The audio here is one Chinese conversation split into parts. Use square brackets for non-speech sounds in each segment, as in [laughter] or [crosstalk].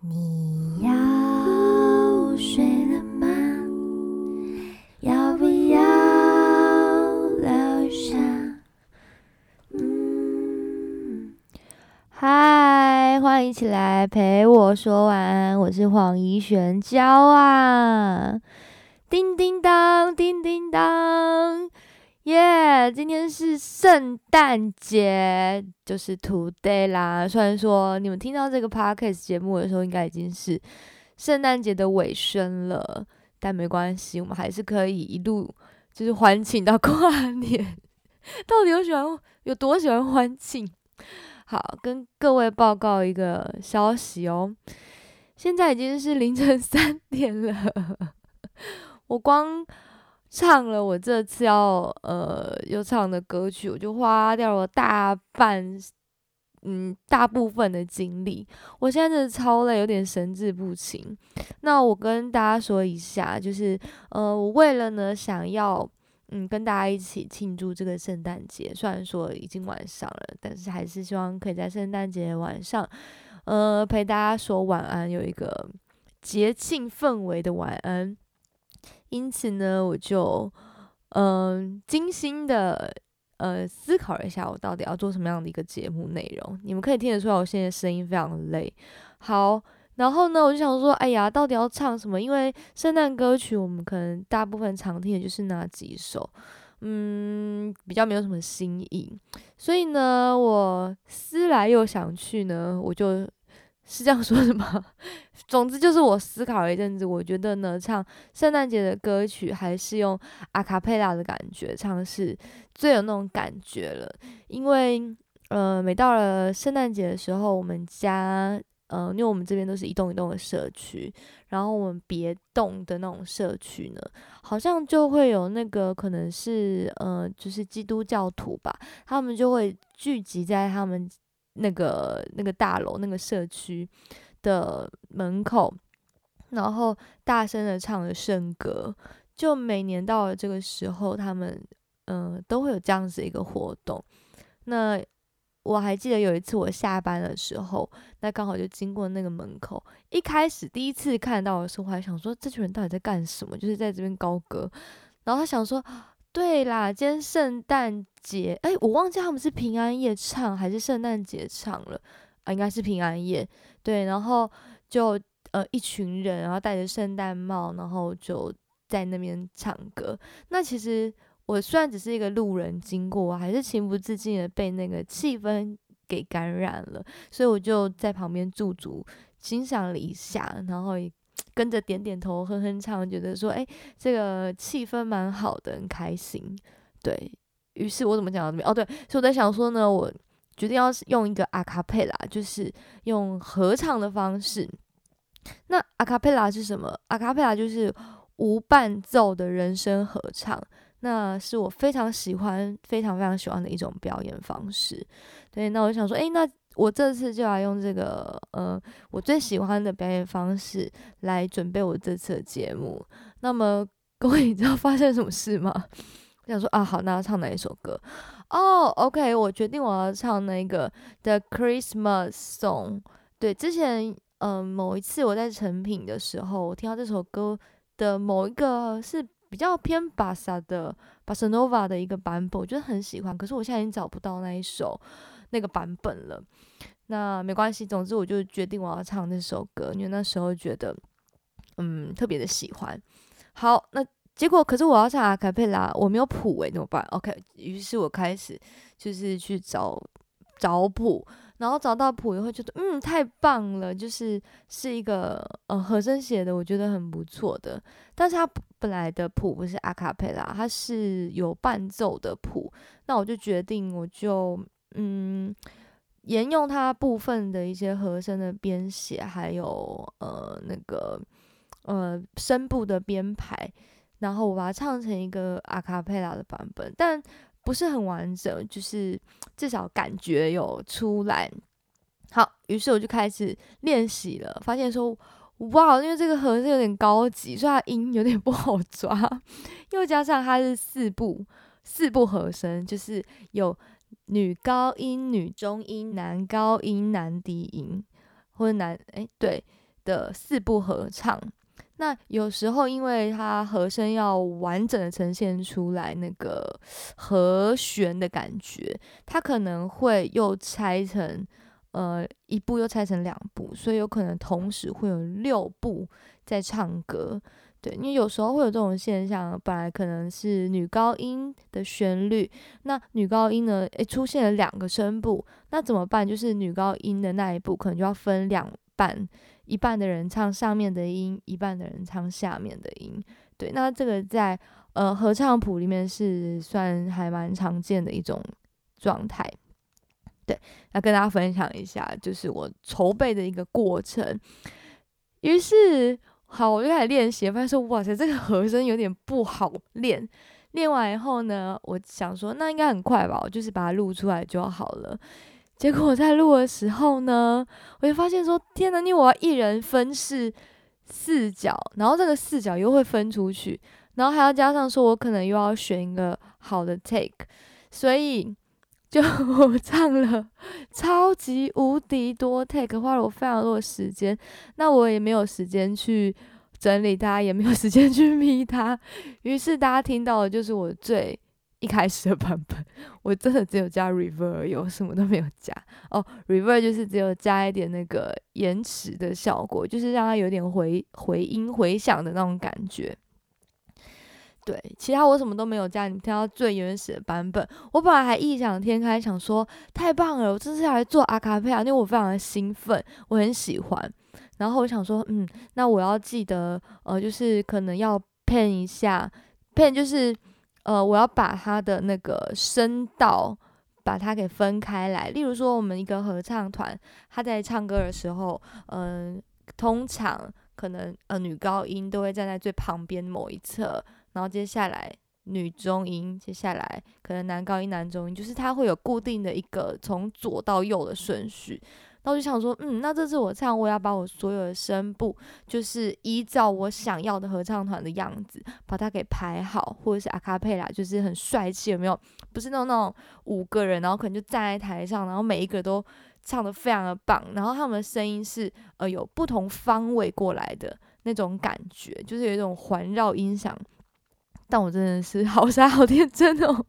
你要睡了吗？要不要留下？嗯，嗨，欢迎起来陪我说晚安，我是黄怡璇娇啊！叮叮当，叮叮当。耶！今天是圣诞节，就是 today 啦。虽然说你们听到这个 podcast 节目的时候，应该已经是圣诞节的尾声了，但没关系，我们还是可以一路就是欢庆到 [laughs] 跨年。到底有喜欢有多喜欢欢庆？好，跟各位报告一个消息哦，现在已经是凌晨三点了，[laughs] 我光。唱了我这次要呃又唱的歌曲，我就花掉了大半嗯大部分的精力。我现在真的超累，有点神志不清。那我跟大家说一下，就是呃我为了呢想要嗯跟大家一起庆祝这个圣诞节，虽然说已经晚上了，但是还是希望可以在圣诞节晚上呃陪大家说晚安，有一个节庆氛围的晚安。因此呢，我就嗯精心的呃思考了一下，我到底要做什么样的一个节目内容。你们可以听得出来，我现在声音非常累。好，然后呢，我就想说，哎呀，到底要唱什么？因为圣诞歌曲，我们可能大部分常听的就是那几首，嗯，比较没有什么新意。所以呢，我思来又想去呢，我就。是这样说的吗？[laughs] 总之就是我思考了一阵子，我觉得呢，唱圣诞节的歌曲还是用阿卡贝拉的感觉唱是最有那种感觉了。因为呃，每到了圣诞节的时候，我们家呃，因为我们这边都是一栋一栋的社区，然后我们别栋的那种社区呢，好像就会有那个可能是呃，就是基督教徒吧，他们就会聚集在他们。那个那个大楼那个社区的门口，然后大声的唱着圣歌，就每年到了这个时候，他们嗯都会有这样子一个活动。那我还记得有一次我下班的时候，那刚好就经过那个门口。一开始第一次看到的时候，我还想说这群人到底在干什么？就是在这边高歌。然后他想说。对啦，今天圣诞节，哎，我忘记他们是平安夜唱还是圣诞节唱了啊？应该是平安夜。对，然后就呃一群人，然后戴着圣诞帽，然后就在那边唱歌。那其实我虽然只是一个路人经过，我还是情不自禁的被那个气氛给感染了，所以我就在旁边驻足欣赏了一下，然后。跟着点点头，哼哼唱，觉得说，哎，这个气氛蛮好的，很开心。对于是，我怎么讲到这边？哦，对，所以我在想说呢，我决定要用一个阿卡贝拉，就是用合唱的方式。那阿卡贝拉是什么？阿卡贝拉就是无伴奏的人声合唱，那是我非常喜欢、非常非常喜欢的一种表演方式。对，那我想说，哎，那。我这次就要用这个，呃，我最喜欢的表演方式来准备我这次的节目。那么各位，你知道发生什么事吗？我想说啊，好，那要唱哪一首歌？哦，OK，我决定我要唱那个《The Christmas Song》。对，之前，嗯，某一次我在成品的时候，我听到这首歌的某一个是比较偏巴萨的巴塞诺瓦的一个版本，我觉得很喜欢。可是我现在已经找不到那一首。那个版本了，那没关系。总之，我就决定我要唱那首歌，因为那时候觉得，嗯，特别的喜欢。好，那结果可是我要唱阿卡贝拉，我没有谱诶，怎么办？OK，于是我开始就是去找找谱，然后找到谱以后觉得，嗯，太棒了，就是是一个呃和声写的，我觉得很不错的。但是它本来的谱不是阿卡贝拉，它是有伴奏的谱，那我就决定我就。嗯，沿用它部分的一些和声的编写，还有呃那个呃声部的编排，然后我把它唱成一个阿卡贝拉的版本，但不是很完整，就是至少感觉有出来。好，于是我就开始练习了，发现说哇，因为这个和声有点高级，所以它音有点不好抓，[laughs] 又加上它是四部四部和声，就是有。女高音、女中音、男高音、男低音，或者男哎对，的四部合唱。那有时候因为它和声要完整的呈现出来那个和弦的感觉，它可能会又拆成呃一部又拆成两部，所以有可能同时会有六部在唱歌。对，因为有时候会有这种现象，本来可能是女高音的旋律，那女高音呢，诶出现了两个声部，那怎么办？就是女高音的那一部可能就要分两半，一半的人唱上面的音，一半的人唱下面的音。对，那这个在呃合唱谱里面是算还蛮常见的一种状态。对，要跟大家分享一下，就是我筹备的一个过程。于是。好，我就开始练习，发现说哇塞，这个和声有点不好练。练完以后呢，我想说那应该很快吧，我就是把它录出来就好了。结果我在录的时候呢，我就发现说天哪，你我要一人分饰四角，然后这个四角又会分出去，然后还要加上说我可能又要选一个好的 take，所以。就 [laughs] 我唱了超级无敌多 take，花了我非常多的时间。那我也没有时间去整理它，也没有时间 [laughs] 去咪它。于是大家听到的就是我最一开始的版本。我真的只有加 reverb，有什么都没有加哦。reverb 就是只有加一点那个延迟的效果，就是让它有点回回音回响的那种感觉。对，其他我什么都没有加，你听到最原始的版本。我本来还异想天开，想说太棒了，我这次要来做阿卡贝拉，因为我非常的兴奋，我很喜欢。然后我想说，嗯，那我要记得，呃，就是可能要 pen 一下，pen 就是，呃，我要把它的那个声道把它给分开来。例如说，我们一个合唱团，他在唱歌的时候，嗯，通常可能呃女高音都会站在最旁边某一侧。然后接下来女中音，接下来可能男高音、男中音，就是它会有固定的一个从左到右的顺序。那我就想说，嗯，那这次我唱，我要把我所有的声部，就是依照我想要的合唱团的样子，把它给排好，或者是阿卡佩拉，就是很帅气，有没有？不是那种那种五个人，然后可能就站在台上，然后每一个都唱的非常的棒，然后他们的声音是呃有不同方位过来的那种感觉，就是有一种环绕音响。但我真的是 [laughs] 好傻好天真哦！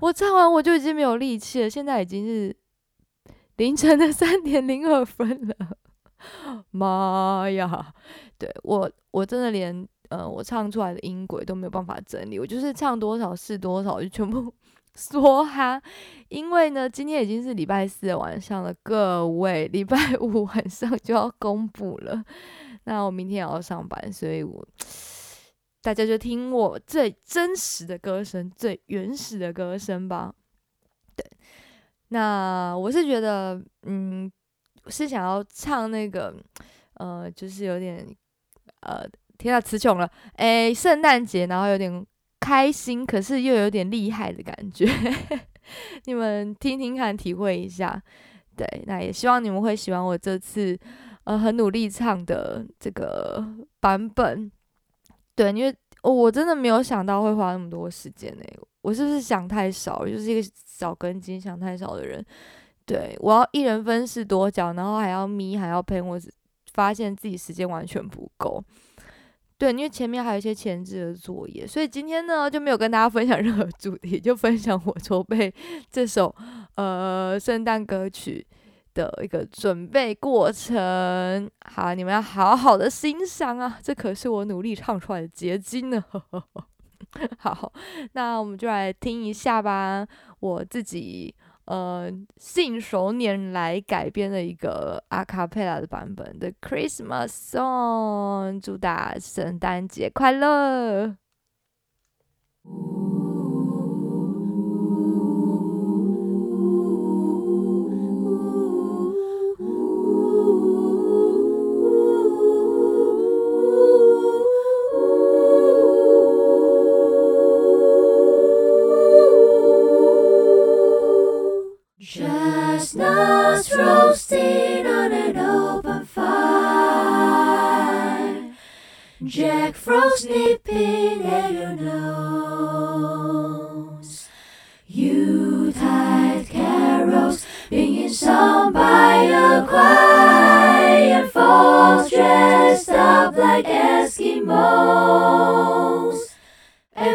我唱完我就已经没有力气了，现在已经是凌晨的三点零二分了。妈呀！对我我真的连呃我唱出来的音轨都没有办法整理，我就是唱多少是多少，就全部 [laughs] 说哈。因为呢，今天已经是礼拜四的晚上了，各位礼拜五 [laughs] 晚上就要公布了。那我明天也要上班，所以我。大家就听我最真实的歌声，最原始的歌声吧。对，那我是觉得，嗯，是想要唱那个，呃，就是有点，呃，天啊，词穷了，诶，圣诞节，然后有点开心，可是又有点厉害的感觉。[laughs] 你们听听看，体会一下。对，那也希望你们会喜欢我这次，呃，很努力唱的这个版本。对，因为我真的没有想到会花那么多时间呢。我是不是想太少？就是一个少根筋想太少的人。对我要一人分饰多角，然后还要眯，还要喷，我发现自己时间完全不够。对，因为前面还有一些前置的作业，所以今天呢就没有跟大家分享任何主题，就分享我筹备这首呃圣诞歌曲。的一个准备过程，好，你们要好好的欣赏啊！这可是我努力唱出来的结晶呢。[laughs] 好，那我们就来听一下吧，我自己呃信手拈来改编的一个阿卡贝拉的版本的 Christmas Song，祝大家圣诞节快乐。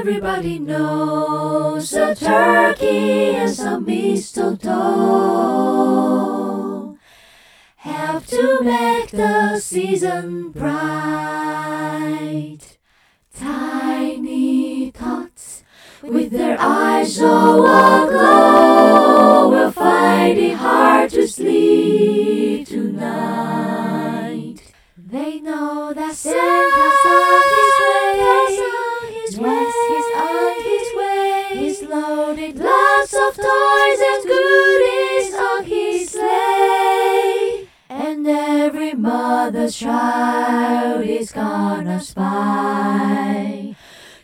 Everybody knows a turkey and some mistletoe have to make the season bright. Tiny tots with their eyes so aglow will find it hard to sleep tonight. They know that Santa's of toys and goodies on his sleigh. And every mother's child is gonna spy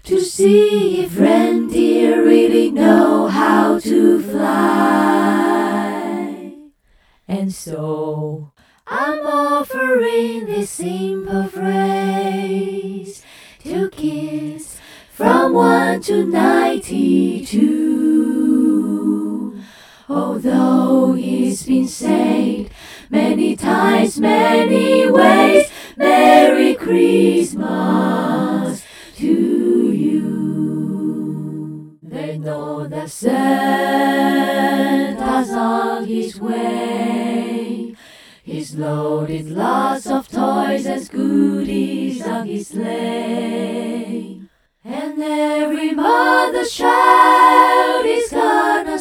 to see if reindeer really know how to fly. And so I'm offering this simple phrase to kids from 1 to 92. Although he's been said many times, many ways, Merry Christmas to you. They know that Santa's on his way. He's loaded lots of toys and goodies on his sleigh. And every mother's child is gonna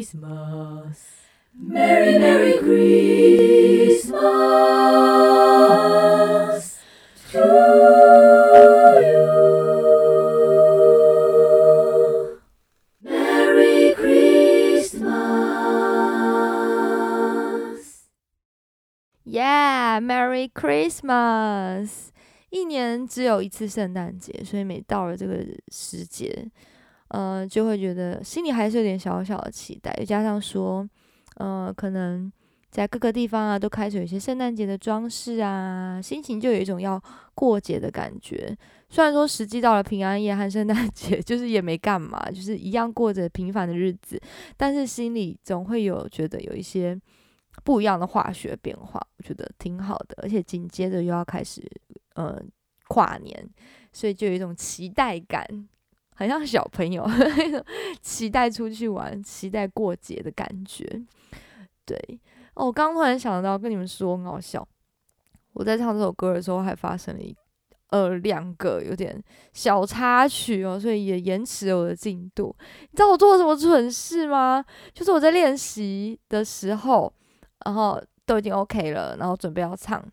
Christmas, Merry, Merry Christmas to you. Merry Christmas. Yeah, Merry Christmas. 一年只有一次圣诞节，所以每到了这个时节， 呃，就会觉得心里还是有点小小的期待。又加上说，呃，可能在各个地方啊，都开始有一些圣诞节的装饰啊，心情就有一种要过节的感觉。虽然说实际到了平安夜和圣诞 [laughs] 节，就是也没干嘛，就是一样过着平凡的日子，但是心里总会有觉得有一些不一样的化学变化，我觉得挺好的。而且紧接着又要开始呃跨年，所以就有一种期待感，很像小朋友那种 [laughs] 期待出去玩、期待过节的感觉。对哦，我刚刚突然想到跟你们说很好笑，我在唱这首歌的时候还发生了一呃两个有点小插曲哦，所以也延迟了我的进度。你知道我做了什么蠢事吗？就是我在练习的时候，然后都已经 OK 了，然后准备要唱。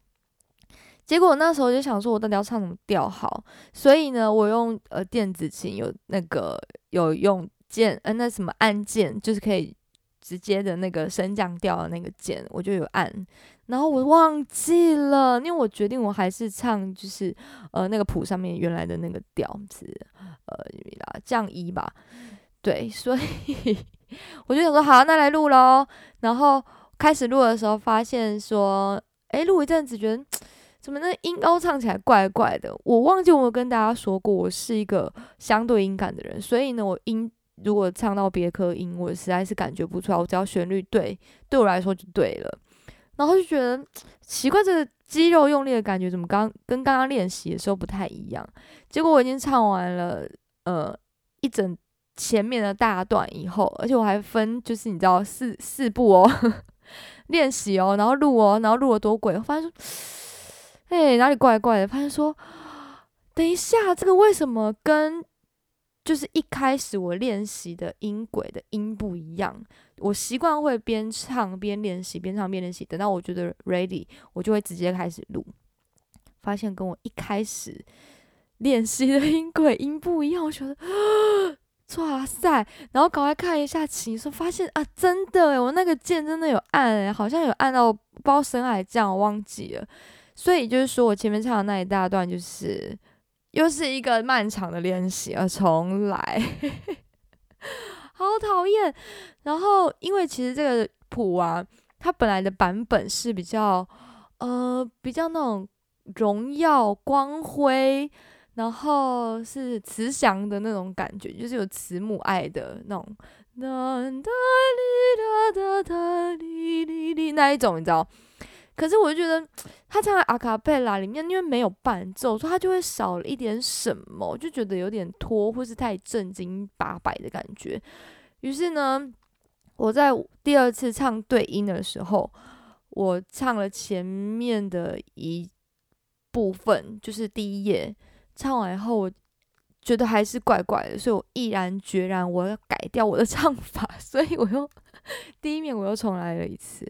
结果那时候就想说，我到底要唱什么调好？所以呢，我用呃电子琴有那个有用键，呃那什么按键，就是可以直接的那个升降调的那个键，我就有按。然后我忘记了，因为我决定我还是唱就是呃那个谱上面原来的那个调子，呃啦降一吧。对，所以 [laughs] 我就想说好，那来录喽。然后开始录的时候，发现说，诶，录一阵子觉得。怎么那音高唱起来怪怪的？我忘记我有跟大家说过，我是一个相对音感的人，所以呢，我音如果唱到别科音，我实在是感觉不出来。我只要旋律对，对我来说就对了。然后就觉得奇怪，这个肌肉用力的感觉怎么刚跟刚刚练习的时候不太一样？结果我已经唱完了，呃，一整前面的大段以后，而且我还分就是你知道四四步哦，[laughs] 练习哦，然后录哦，然后录了多鬼，发现说。哎，哪里怪怪的？发现说，等一下，这个为什么跟就是一开始我练习的音轨的音不一样？我习惯会边唱边练习，边唱边练习。等到我觉得 ready，我就会直接开始录。发现跟我一开始练习的音轨音不一样，我觉得哇塞！然后赶快看一下琴，说发现啊，真的，我那个键真的有按，哎，好像有按到包深海酱，我忘记了。所以就是说我前面唱的那一大段就是又是一个漫长的练习而，重来，[laughs] 好讨厌。然后，因为其实这个谱啊，它本来的版本是比较呃比较那种荣耀光辉，然后是慈祥的那种感觉，就是有慈母爱的那种，哒哒哩哒哒哒哩哩哩那一种，你知道。可是我就觉得 [tsk] 他唱阿卡贝拉里面，因为没有伴奏，所以他就会少了一点什么，就觉得有点拖，或是太正经八百的感觉。于是呢，我在第二次唱对音的时候，我唱了前面的一部分，就是第一页，唱完以后我觉得还是怪怪的，所以我毅然决然我要改掉我的唱法，[laughs] 所以我又 [laughs] 第一面我又重来了一次。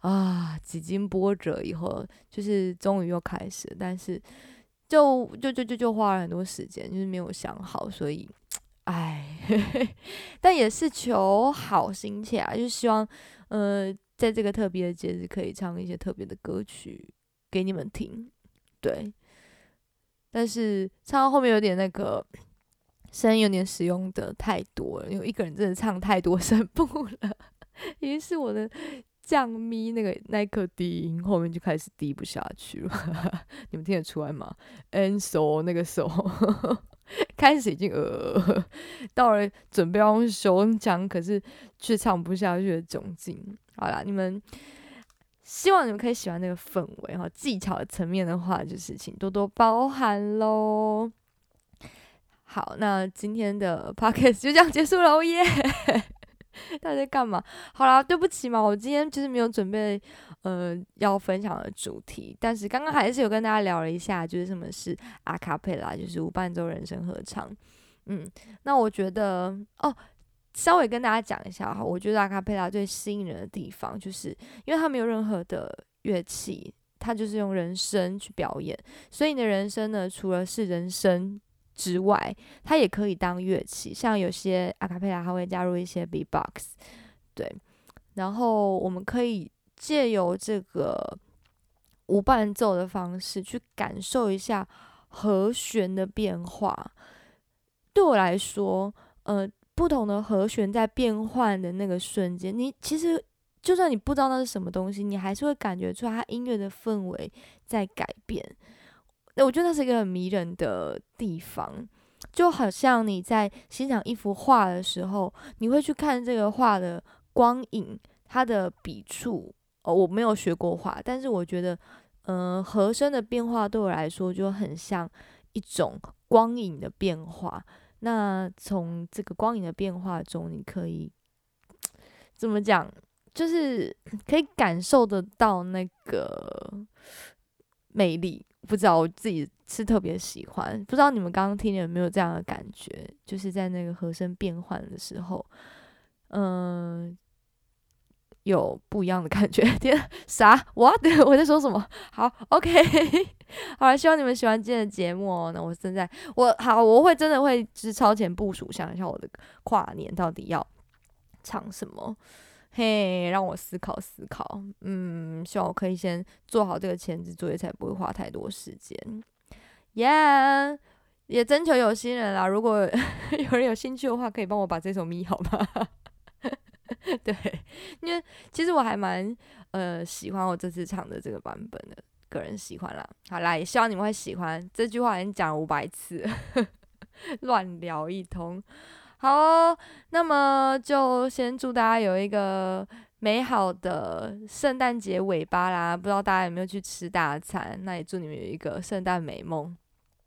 啊，几经波折以后，就是终于又开始，但是就就就就就花了很多时间，就是没有想好，所以，唉，[laughs] 但也是求好心切啊，就希望，呃，在这个特别的节日可以唱一些特别的歌曲给你们听，对。但是唱到后面有点那个声音有点使用的太多了，因为一个人真的唱太多 [laughs] 声部了，于是我的。降咪那个那一颗低音，后面就开始低不下去了。[laughs] 你们听得出来吗？N 手那个手 [laughs] 开始已经呃，到了准备要用胸腔，可是却唱不下去的窘境。好啦，你们希望你们可以喜欢那个氛围哈。技巧层面的话，就是请多多包涵喽。好，那今天的 [laughs] podcast 就这样结束了，耶！[laughs] 他在干嘛？好啦，对不起嘛，我今天就是没有准备呃要分享的主题，但是刚刚还是有跟大家聊了一下，就是什么是阿卡贝拉，就是无伴奏人声合唱。嗯，那我觉得哦，稍微跟大家讲一下哈，我觉得阿卡贝拉最吸引人的地方，就是因为它没有任何的乐器，它就是用人声去表演，所以你的人声呢，除了是人声。之外，它也可以当乐器，像有些阿卡贝拉，它会加入一些 B-box，对。然后我们可以借由这个无伴奏的方式去感受一下和弦的变化。对我来说，呃，不同的和弦在变换的那个瞬间，你其实就算你不知道那是什么东西，你还是会感觉出它音乐的氛围在改变。我觉得那是一个很迷人的地方，就好像你在欣赏一幅画的时候，你会去看这个画的光影，它的笔触。哦，我没有学过画，但是我觉得，嗯，和声的变化对我来说就很像一种光影的变化。那从这个光影的变化中，你可以怎么讲？就是 [clears throat] 可以感受得到那个魅力。不知道我自己是特别喜欢，不知道你们刚刚听有没有这样的感觉？就是在那个和声变换的时候，嗯，有不一样的感觉。[laughs] 天，啥？What？[laughs] 我在说什么？好，OK，[laughs] 好了，希望你们喜欢今天的节目哦。那我现在，我好，我会真的会就是超前部署，想一下我的跨年到底要唱什么。嘿，让我思考思考。嗯，希望我可以先做好这个前置作业，才不会花太多时间。耶，也征求有心人啦。如果 [laughs] 有人有兴趣的话，可以帮我把这首咪好吗？[laughs] 对，因为其实我还蛮呃喜欢我这次唱的这个版本的，个人喜欢啦。好啦，也希望你们会喜欢。这句话已经讲了五百次，[laughs] 乱聊一通。好，哦那么就先祝大家有一个美好的圣诞节尾巴啦！不知道大家有没有去吃大餐？那也祝你们有一个圣诞美梦。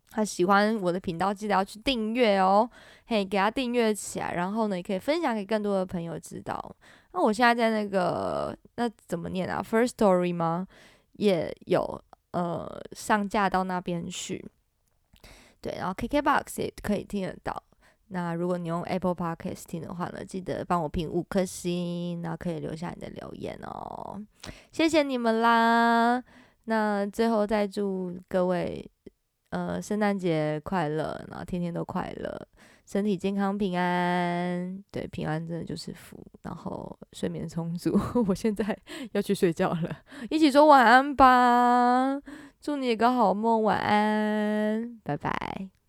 他喜欢我的频道，记得要去订阅哦，嘿，给他订阅起来。然后呢，也可以分享给更多的朋友知道。那我现在在那个那怎么念啊？First Story 吗？也有呃上架到那边去。对，然后 KKBox 也可以听得到。那如果你用 Apple Podcast 听的话呢，记得帮我评五颗星，然后可以留下你的留言哦，谢谢你们啦。那最后再祝各位，呃，圣诞节快乐，然后天天都快乐，身体健康平安。对，平安真的就是福，然后睡眠充足。我现在要去睡觉了，一起说晚安吧。祝你一个好梦，晚安，拜拜。